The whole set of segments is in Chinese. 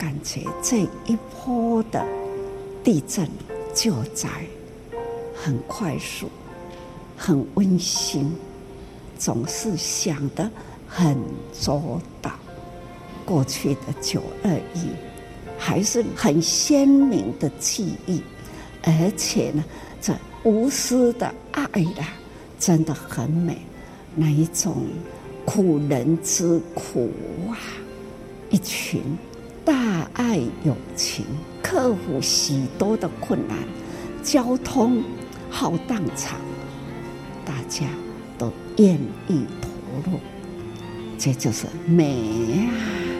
感觉这一波的地震救灾很快速，很温馨，总是想得很周到。过去的九二一还是很鲜明的记忆，而且呢，这无私的爱啊，真的很美。那一种苦人之苦啊，一群大爱友情，克服许多的困难，交通浩荡场，大家都愿意投入，这就是美啊。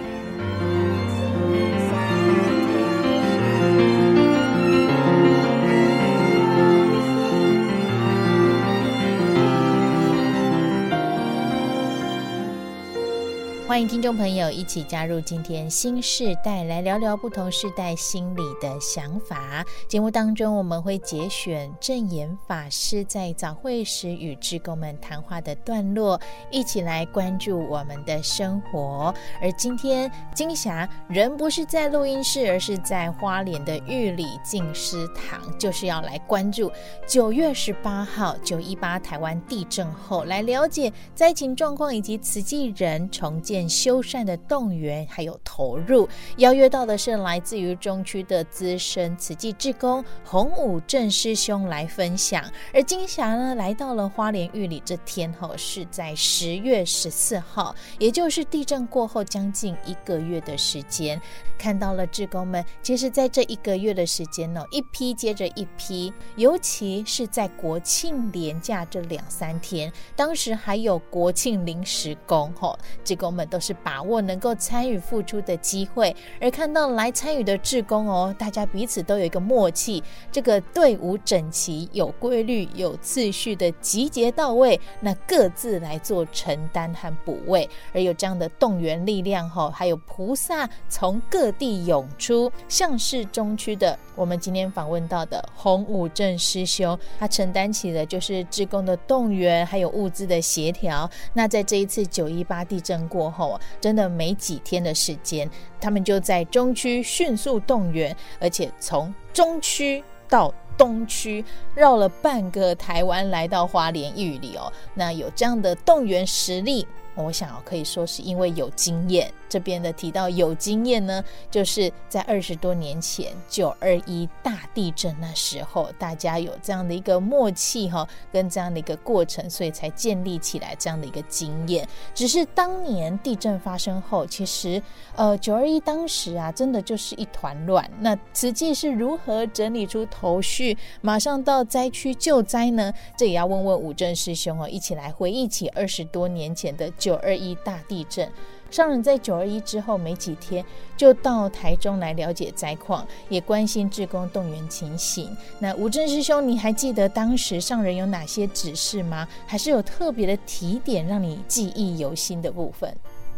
听众朋友一起加入今天新世代，来聊聊不同世代心里的想法。节目当中，我们会节选证严法师在早会时与志工们谈话的段落，一起来关注我们的生活。而今天金霞人不是在录音室，而是在花莲的玉里静思堂，就是要来关注九月十八号九一八台湾地震后，来了解灾情状况以及慈济人重建。修缮的动员还有投入，邀约到的是来自于中区的资深慈济志工洪武正师兄来分享。而金霞呢，来到了花莲玉里这天后是在十月十四号，也就是地震过后将近一个月的时间，看到了志工们。其实，在这一个月的时间呢，一批接着一批，尤其是在国庆连假这两三天，当时还有国庆临时工，吼，志工们。都是把握能够参与付出的机会，而看到来参与的志工哦，大家彼此都有一个默契，这个队伍整齐、有规律、有次序的集结到位，那各自来做承担和补位，而有这样的动员力量哈，还有菩萨从各地涌出，像是中区的我们今天访问到的洪武正师兄，他承担起了就是志工的动员，还有物资的协调。那在这一次九一八地震过后。真的没几天的时间，他们就在中区迅速动员，而且从中区到东区绕了半个台湾，来到花莲玉里哦。那有这样的动员实力，我想可以说是因为有经验。这边的提到有经验呢，就是在二十多年前九二一大地震那时候，大家有这样的一个默契哈，跟这样的一个过程，所以才建立起来这样的一个经验。只是当年地震发生后，其实呃九二一当时啊，真的就是一团乱。那慈济是如何整理出头绪，马上到灾区救灾呢？这也要问问武正师兄哦，一起来回忆起二十多年前的九二一大地震。上人在九二一之后没几天，就到台中来了解灾况，也关心志工动员情形。那吴正师兄，你还记得当时上人有哪些指示吗？还是有特别的提点让你记忆犹新的部分？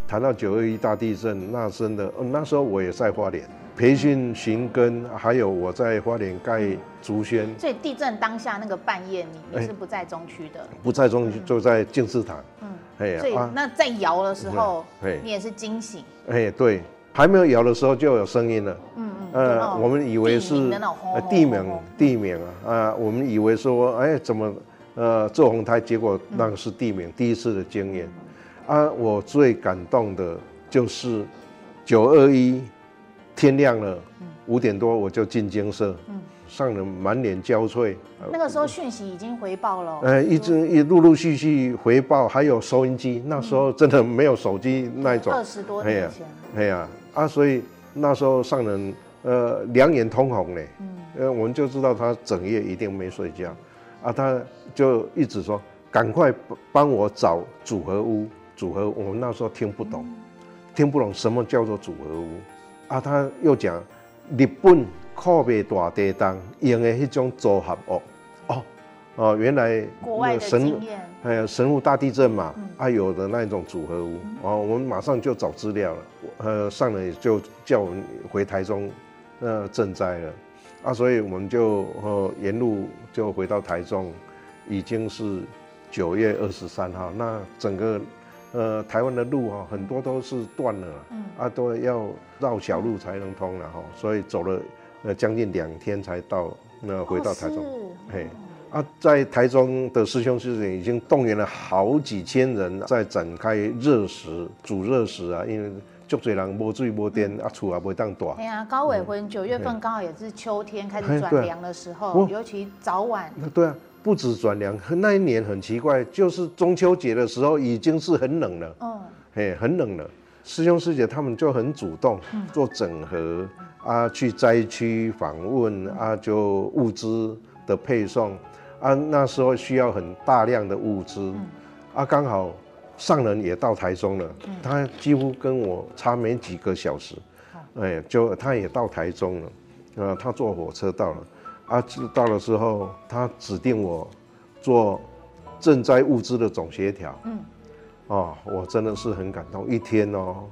谈到九二一大地震，那真的，那时候我也在花莲培训寻根，还有我在花莲盖竹轩。所以地震当下那个半夜，你你是不在中区的？不在中区，就在静思堂。嗯。所以那在摇的时候，你也是惊醒。哎，对，还没有摇的时候就有声音了。嗯嗯。呃，我们以为是地名，地名啊啊！我们以为说，哎，怎么呃做红胎？结果那个是地鸣，第一次的经验。啊，我最感动的就是九二一天亮了，五点多我就进精舍。上人满脸焦悴，那个时候讯息已经回报了。呃，一直一陆陆续续回报，还有收音机。那时候真的没有手机那一种。二十多年前。哎呀，啊，所以那时候上人呃两眼通红嘞，嗯，呃，我们就知道他整夜一定没睡觉，啊，他就一直说赶快帮我找组合屋，组合屋。我们那时候听不懂，听不懂什么叫做组合屋，啊，他又讲日本。靠北大地震用的迄种组合屋哦哦，原来国外的经验，还有神户大地震嘛，嗯、啊有的那种组合屋哦，我们马上就找资料了，呃上来就叫我们回台中呃赈灾了啊，所以我们就呃沿路就回到台中，已经是九月二十三号，那整个呃，台湾的路哈，很多都是断了，嗯、啊，都要绕小路才能通了哈，所以走了呃将近两天才到，那回到台中，哦、嘿，啊，在台中的师兄师姐已经动员了好几千人在展开热食煮热食啊，因为足多人无水无电，啊，厝也袂当住。哎呀，高伟婚九月份刚好也是秋天开始转凉的时候，尤其早晚。对啊。不止转凉，那一年很奇怪，就是中秋节的时候已经是很冷了。嗯，嘿，很冷了。师兄师姐他们就很主动做整合啊，去灾区访问啊，就物资的配送啊，那时候需要很大量的物资啊，刚好上人也到台中了，他几乎跟我差没几个小时，哎，就他也到台中了，啊，他坐火车到了。啊，到了之后，他指定我做赈灾物资的总协调。嗯，哦，我真的是很感动。一天哦，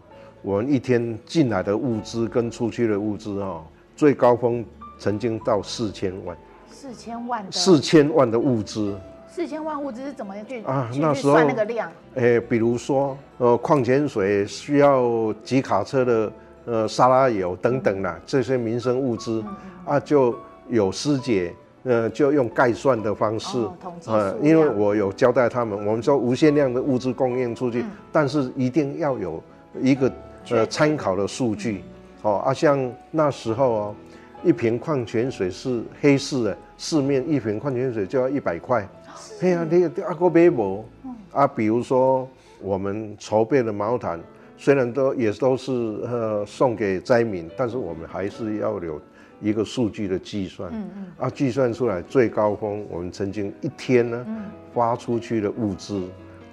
我们一天进来的物资跟出去的物资哦，最高峰曾经到四千万。四千万的。四千万的物资。四千万物资是怎么去啊？那时候算那个量？哎，比如说呃，矿泉水需要几卡车的呃沙拉油等等啦，这些民生物资、嗯、啊就。有师姐，呃，就用概算的方式，呃，因为我有交代他们，我们说无限量的物资供应出去，嗯、但是一定要有一个呃参考的数据，哦啊，像那时候哦，一瓶矿泉水是黑市的，市面一瓶矿泉水就要一百块，哎呀，你阿哥买无？啊，比如说我们筹备的毛毯，虽然都也都是呃送给灾民，但是我们还是要有。一个数据的计算，嗯嗯，啊，计算出来最高峰，我们曾经一天呢，发出去的物资，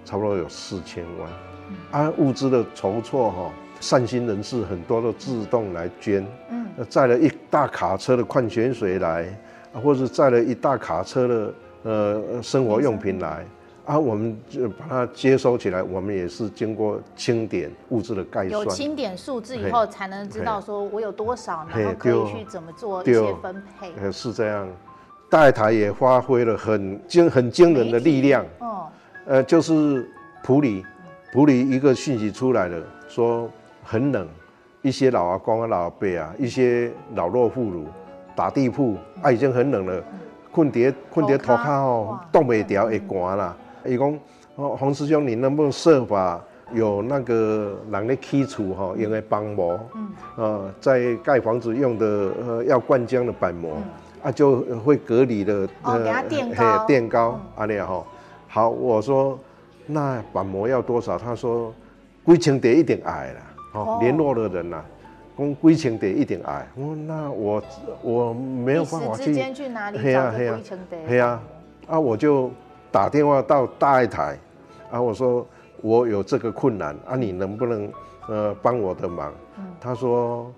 差不多有四千万，啊，物资的筹措哈，善心人士很多都自动来捐，嗯，载了一大卡车的矿泉水来，或者载了一大卡车的呃生活用品来。啊，我们就把它接收起来，我们也是经过清点物资的概算，有清点数字以后，才能知道说我有多少，然后可以去怎么做一些分配。呃，是这样，大台也发挥了很惊很惊人的力量。哦，呃，就是普里，普里一个讯息出来了，说很冷，一些老阿公啊、老阿伯啊，一些老弱妇孺打地铺，啊，已经很冷了，困叠困在土骹哦，冻未掉会寒啦。伊讲，哦，洪师兄，你能不能设法有那个人咧起厝哈，用来帮忙，嗯，呃，在盖房子用的呃要灌浆的板模，嗯、啊，就会隔离的，哦，给他垫高，垫高，阿丽哈，好，我说那板模要多少？他说几千叠一点矮了，哦，联络的人呐、啊，讲几千块一点矮，我那我我没有办法去，去哪里找这几千块？对啊，啊，我就。打电话到大爱台，啊，我说我有这个困难啊，你能不能呃帮我的忙？嗯、他说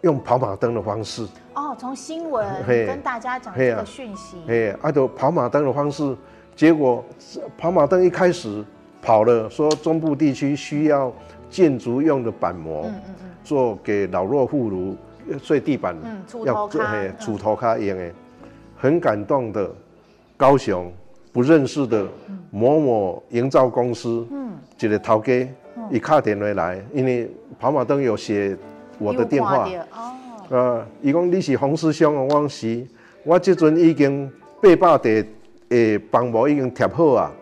用跑马灯的方式。哦，从新闻跟大家讲这个讯息。哎，啊，就跑马灯的方式，结果跑马灯一开始跑了，说中部地区需要建筑用的板模，嗯嗯嗯，做给老弱妇孺睡地板，嗯，要做嘿，厝头卡用的，很感动的，高雄。不认识的某某营造公司，嗯，一个头家，一打电话来，因为跑马灯有写我的电话，哦，呃，伊讲你是洪师兄啊，我是，我即阵已经八百地诶，房模已经贴好啊，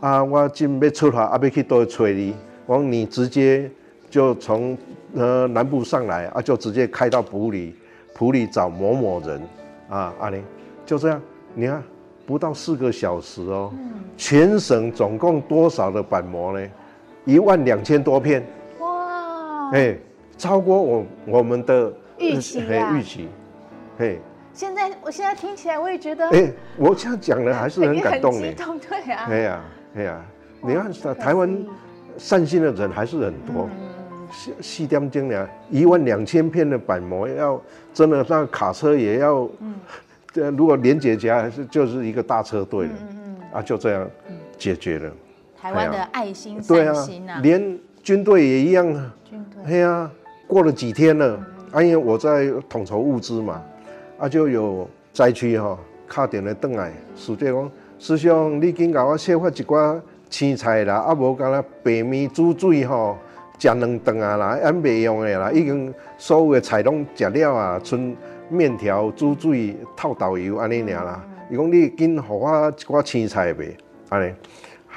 啊，我正要出发，啊，要去倒找你，我讲你直接就从呃南部上来，啊，就直接开到埔里，埔里找某某人，啊，阿玲，就这样，你看。不到四个小时哦，全省总共多少的板模呢？一万两千多片。哇！哎，超过我我们的预期啊！预期，嘿。现在我现在听起来我也觉得，哎，我这样讲的还是很感动的。激动，对啊。哎呀，哎呀，你看台湾善心的人还是很多。细细点精良，一万两千片的板模要真的那卡车也要。嗯。这如果连接起来是就是一个大车队了，嗯嗯啊，就这样解决了。台湾的爱心善心啊，啊连军队也一样啊。军队。对啊，过了几天了，嗯、啊，因为我在统筹物资嘛，啊，就有灾区哈，卡点来邓来，师姐讲，师兄，你紧给我设发一寡青菜啦，啊无干那白米煮水吼，食两顿啊啦，啊袂用的啦，已经所有的菜拢食了啊，剩面条煮水透豆油安尼尔啦。伊讲你紧互我一寡青菜呗，安尼，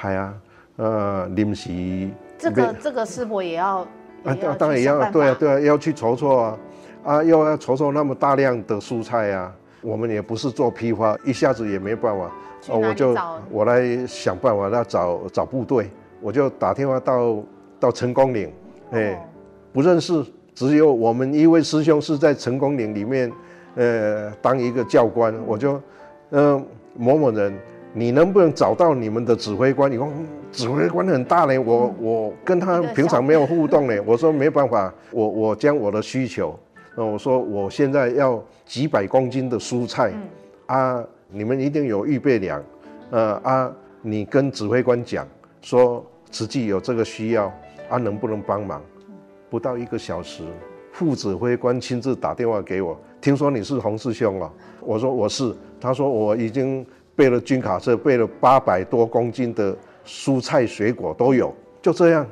系啊，呃，临时。这个这个师伯也要，啊，当然也要，对啊，对啊，要去筹措啊，啊，又要筹措那么大量的蔬菜啊，我们也不是做批发，一下子也没办法，哦，我就我来想办法，那找找部队，我就打电话到到成功岭，哎、哦，不认识，只有我们一位师兄是在成功岭里面，呃，当一个教官，我就，嗯、呃，某某人。你能不能找到你们的指挥官？你说指挥官很大嘞，我我跟他平常没有互动嘞。我说没办法，我我将我的需求，我说我现在要几百公斤的蔬菜，啊，你们一定有预备粮，呃啊，你跟指挥官讲说实际有这个需要，啊，能不能帮忙？不到一个小时，副指挥官亲自打电话给我，听说你是洪师兄啊？我说我是，他说我已经。备了军卡车，备了八百多公斤的蔬菜水果都有，就这样，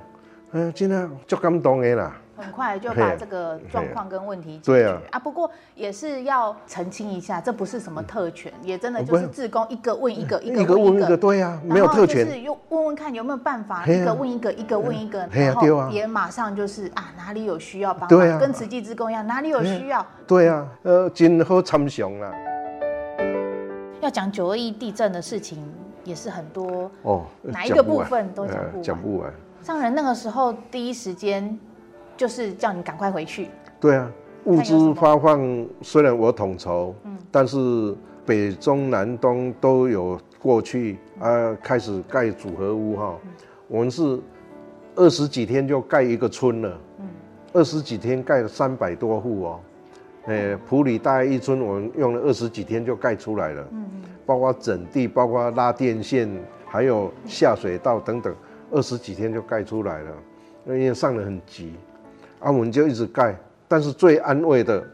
嗯，今天就感动的啦。很快就把这个状况跟问题解决。对啊，啊，不过也是要澄清一下，这不是什么特权，也真的就是志工一个问一个，一个问一个，对呀，没有特权。就是又问问看有没有办法，一个问一个，一个问一个，然后也马上就是啊，哪里有需要帮忙，跟慈济志工一样，哪里有需要。对啊，呃，真好参详啦。要讲九二一地震的事情也是很多哦，哪一个部分都讲不完。讲不完。上人那个时候第一时间就是叫你赶快回去。对啊，物资发放虽然我统筹，嗯，但是北中南东都有过去啊，开始盖组合屋哈。我们是二十几天就盖一个村了，嗯，二十几天盖了三百多户哦。诶，普里大概一村，我们用了二十几天就盖出来了。嗯，包括整地，包括拉电线，还有下水道等等，二十几天就盖出来了。因为上得很急，啊，我们就一直盖。但是最安慰的，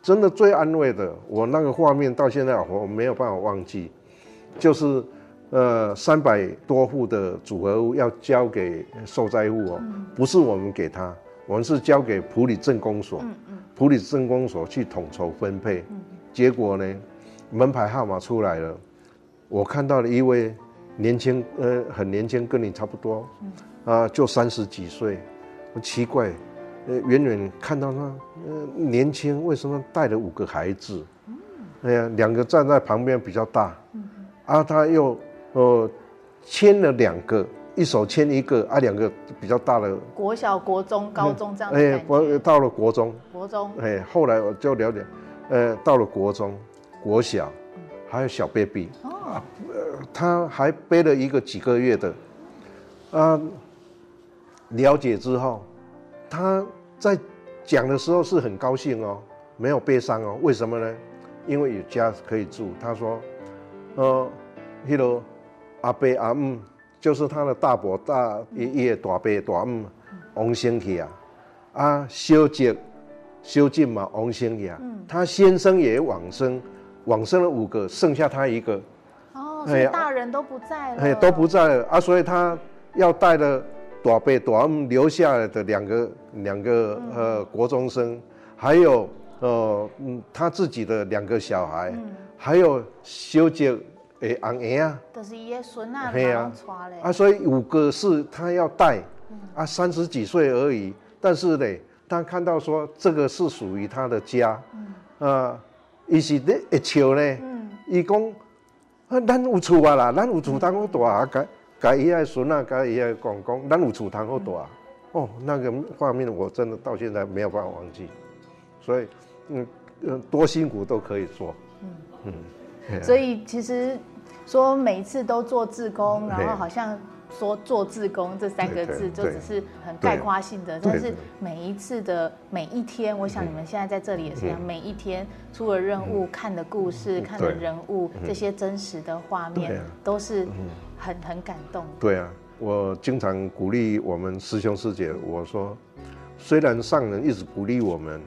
真的最安慰的，我那个画面到现在我没有办法忘记，就是呃三百多户的组合屋要交给受灾户哦，不是我们给他，我们是交给普里镇公所。普里镇公所去统筹分配，结果呢，门牌号码出来了，我看到了一位年轻，呃，很年轻，跟你差不多，啊，就三十几岁，奇怪，呃，远远看到他，呃，年轻，为什么带了五个孩子？哎呀，两个站在旁边比较大，啊，他又，呃，牵了两个。一手牵一个啊，两个比较大的国小、国中、高中这样子。哎，我到了国中。国中。哎，后来我就了解，呃，到了国中、国小，还有小 baby。哦。呃，他还背了一个几个月的，啊，了解之后，他在讲的时候是很高兴哦，没有悲伤哦。为什么呢？因为有家可以住。他说，呃，迄个阿伯阿姆。就是他的大伯、大爷爷、大伯、大姆王生去啊，啊，小姐、小静嘛，王生去啊，他先生也往生，往生了五个，剩下他一个。哦，所以大人都不在了。哎，都不在了啊，所以他要带了大伯、大姆留下来的两个两个呃国中生，还有呃嗯他自己的两个小孩，还有小姐。的，昂爷啊，就是爷孙啊，对啊，啊，所以五个是他要带，啊，三十几岁而已，但是呢，他看到说这个是属于他的家，啊，伊是咧一笑呢，伊讲，啊，咱有厝啊啦，咱有厝通好住啊，甲甲伊个孙啊，甲伊个公公，咱有厝通好住啊，哦，那个画面我真的到现在没有办法忘记，所以，嗯嗯，多辛苦都可以做，嗯，嗯，所以其实。说每一次都做志工，然后好像说做志工这三个字就只是很概括性的，但是每一次的每一天，我想你们现在在这里也是一样，每一天出了任务，看的故事，看的人物，这些真实的画面，都是很很感动。对啊，我经常鼓励我们师兄师姐，我说，虽然上人一直鼓励我们。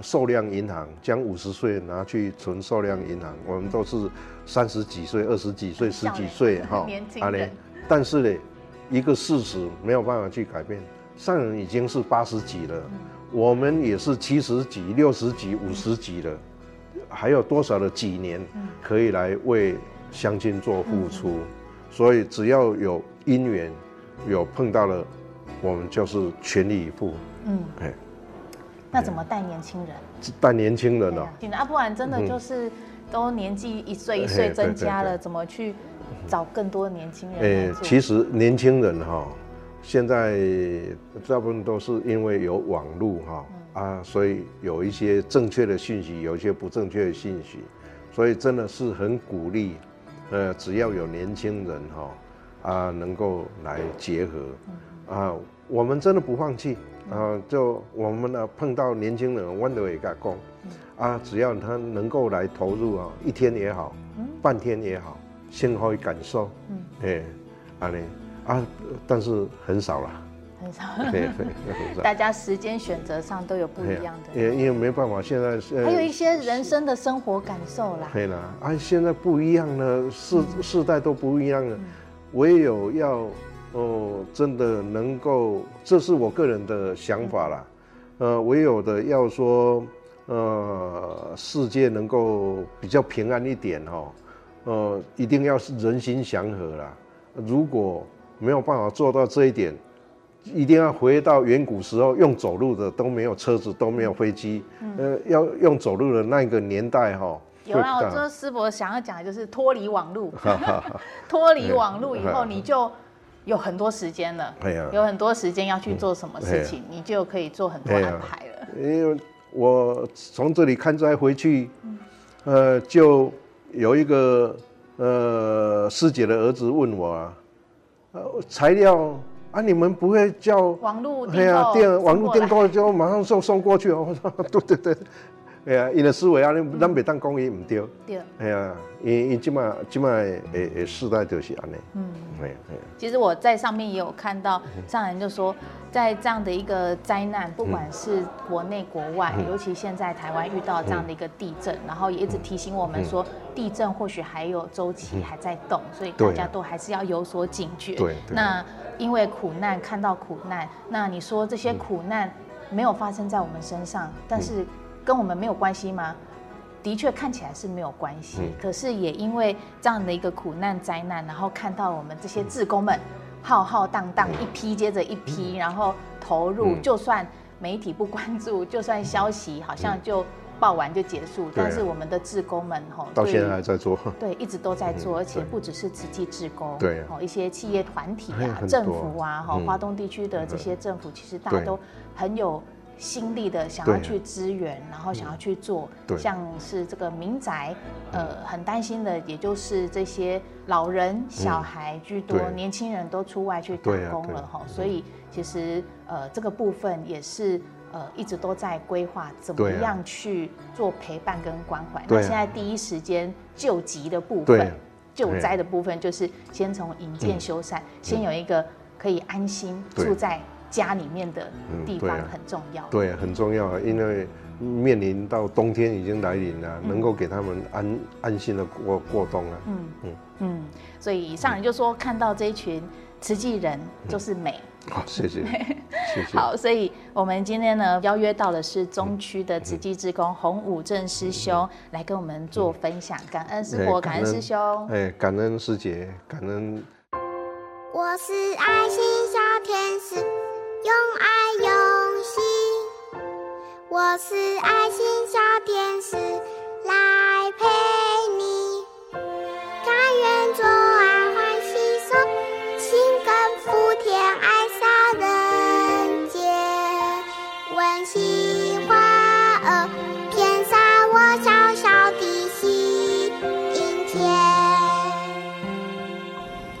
寿量银行将五十岁拿去存寿量银行，我们都是三十几岁、二十几岁、十几岁哈，年轻人，但是呢，一个事实没有办法去改变，上人已经是八十几了，嗯、我们也是七十几、六十几、五十几了，嗯、还有多少的几年可以来为乡亲做付出？嗯、所以只要有因缘，有碰到了，我们就是全力以赴。嗯，哎。那怎么带年轻人？带年轻人哦，啊，不然真的就是都年纪一岁一岁增加了，怎么去找更多的年轻人？哎，其实年轻人哈，现在大部分都是因为有网络哈啊，所以有一些正确的信息，有一些不正确的信息，所以真的是很鼓励，呃，只要有年轻人哈啊，能够来结合啊，我们真的不放弃。啊，就我们呢碰到年轻人，我都也敢讲，啊，只要他能够来投入啊，一天也好，半天也好，先可以感受，嗯，哎，啊呢，啊，但是很少了，很少，对对，很少。大家时间选择上都有不一样的，也因为没办法，现在还有一些人生的生活感受啦，对啦，啊，现在不一样了，世世代都不一样了，唯有要。哦，真的能够，这是我个人的想法啦。呃，唯有的要说，呃，世界能够比较平安一点哦，呃，一定要是人心祥和啦。如果没有办法做到这一点，一定要回到远古时候用走路的，都没有车子，都没有飞机，呃，要用走路的那个年代哈。有啊，我说师伯想要讲的就是脱离网路，脱离网路以后你就。有很多时间了，有很多时间要去做什么事情，你就可以做很多安排了。因为我从这里看出来回去，呃，就有一个呃师姐的儿子问我啊，呃，材料啊，你们不会叫网络对啊，电网络订购就马上送送过去哦。我说对对对。哎呀，因的思维啊，咱袂当讲伊唔对。对。哎呀，因因即马即马诶诶时代就是安尼。嗯。哎呀哎呀。其实我在上面也有看到，上人就说，在这样的一个灾难，不管是国内国外，尤其现在台湾遇到这样的一个地震，然后也一直提醒我们说，地震或许还有周期还在动，所以大家都还是要有所警觉。对。那因为苦难看到苦难，那你说这些苦难没有发生在我们身上，但是。跟我们没有关系吗？的确看起来是没有关系，嗯、可是也因为这样的一个苦难灾难，然后看到我们这些志工们浩浩荡荡一批接着一批，然后投入，就算媒体不关注，就算消息好像就报完就结束，但是我们的志工们哈，到现在还在做，对，一直都在做，而且不只是慈济志工，对，一些企业团体啊、政府啊，哈，华东地区的这些政府，其实大家都很有。心力的想要去支援，然后想要去做，对。像是这个民宅，呃，很担心的，也就是这些老人、小孩居多，嗯、年轻人都出外去打工了哈，所以其实呃，这个部分也是呃一直都在规划，怎么样去做陪伴跟关怀。啊、那现在第一时间救急的部分，救灾的部分，就是先从营建修缮，嗯、先有一个可以安心住在。家里面的地方很重要，嗯，对，很重要啊，因为面临到冬天已经来临了，嗯、能够给他们安安心的过过冬了。嗯嗯嗯，所以上人就说，看到这一群慈济人就是美。好，谢谢，谢谢。好，所以我们今天呢邀约到的是中区的慈济志工洪武正师兄来跟我们做分享，感恩师伯，感恩师兄，哎，感恩师姐，感恩。我是爱心小天使。用爱用心，我是爱心小天使，来陪你。甘愿做爱欢喜手，心甘福田爱洒人间。温馨花儿遍洒我小小的心田。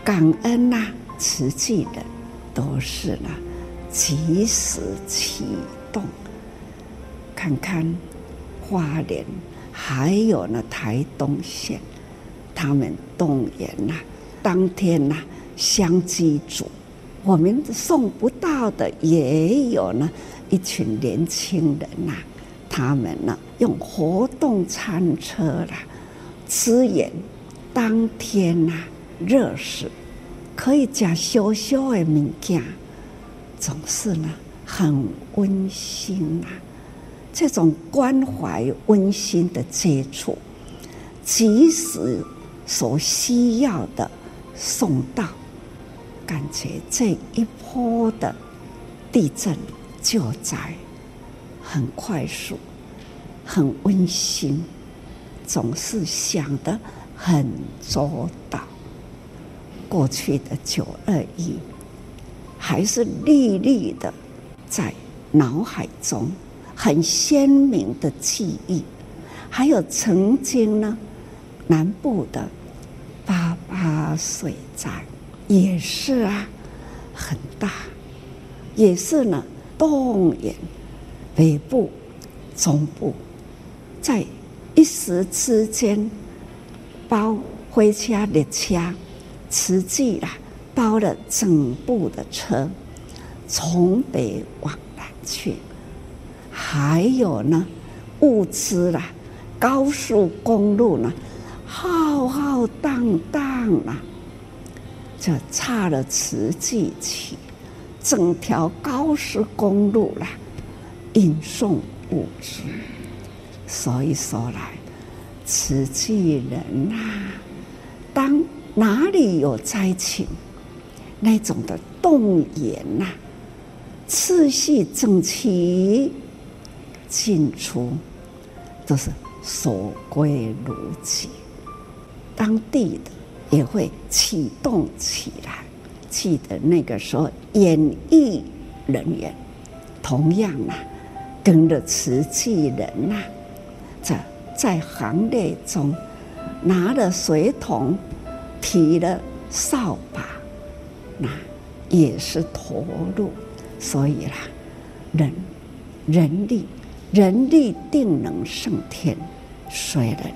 感恩呐、啊，慈济的都是了。及时启动，看看花莲，还有呢台东县，他们动员呐、当天呐、啊、相机组，我们送不到的也有呢，一群年轻人呐、他们呢用活动餐车啦，支援当天呐热食，可以讲小小的物件，总是呢很温馨啊。这种关怀温馨的接触，即使所需要的送到，感觉这一波的地震救灾很快速，很温馨，总是想得很周到。过去的九二一，还是历历的在脑海中很鲜明的记忆，还有曾经呢，南部的八八水灾也是啊，很大，也是呢动员北部、中部，在一时之间包回家列车。慈济啦，包了整部的车，从北往南去，还有呢，物资啦，高速公路呢，浩浩荡荡啦，就差了慈济去，整条高速公路啦，运送物资，所以说来，慈济人啊，当。哪里有灾情，那种的动员呐、啊，次序整齐，进出都是守规如矩，当地的也会启动起来。记得那个时候，演艺人员同样啊，跟着瓷器人呐、啊，在在行列中拿了水桶。提了扫把，那也是投入，所以啦，人人力人力定能胜天。虽然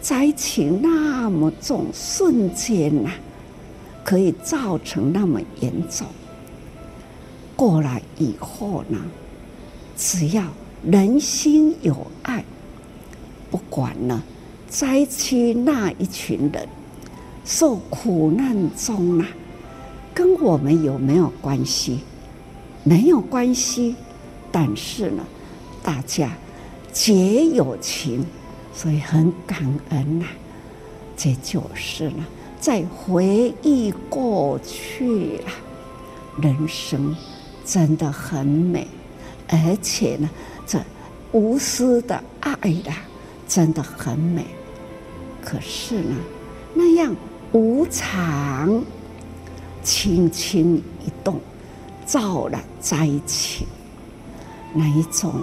灾情那么重，瞬间呐，可以造成那么严重，过来以后呢，只要人心有爱，不管呢灾区那一群人。受苦难中啊，跟我们有没有关系？没有关系。但是呢，大家结友情，所以很感恩呐、啊。这就是呢，在回忆过去啊，人生真的很美，而且呢，这无私的爱啊，真的很美。可是呢，那样。无常，轻轻一动，造了灾情。那一种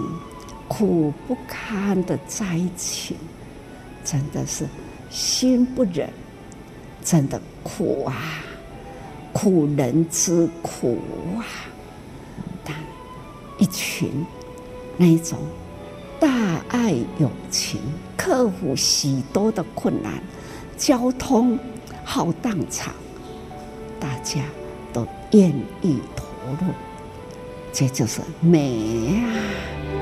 苦不堪的灾情，真的是心不忍，真的苦啊！苦人之苦啊！但一群那一种大爱友情，克服许多的困难，交通。浩荡场，大家都愿意投入，这就是美啊！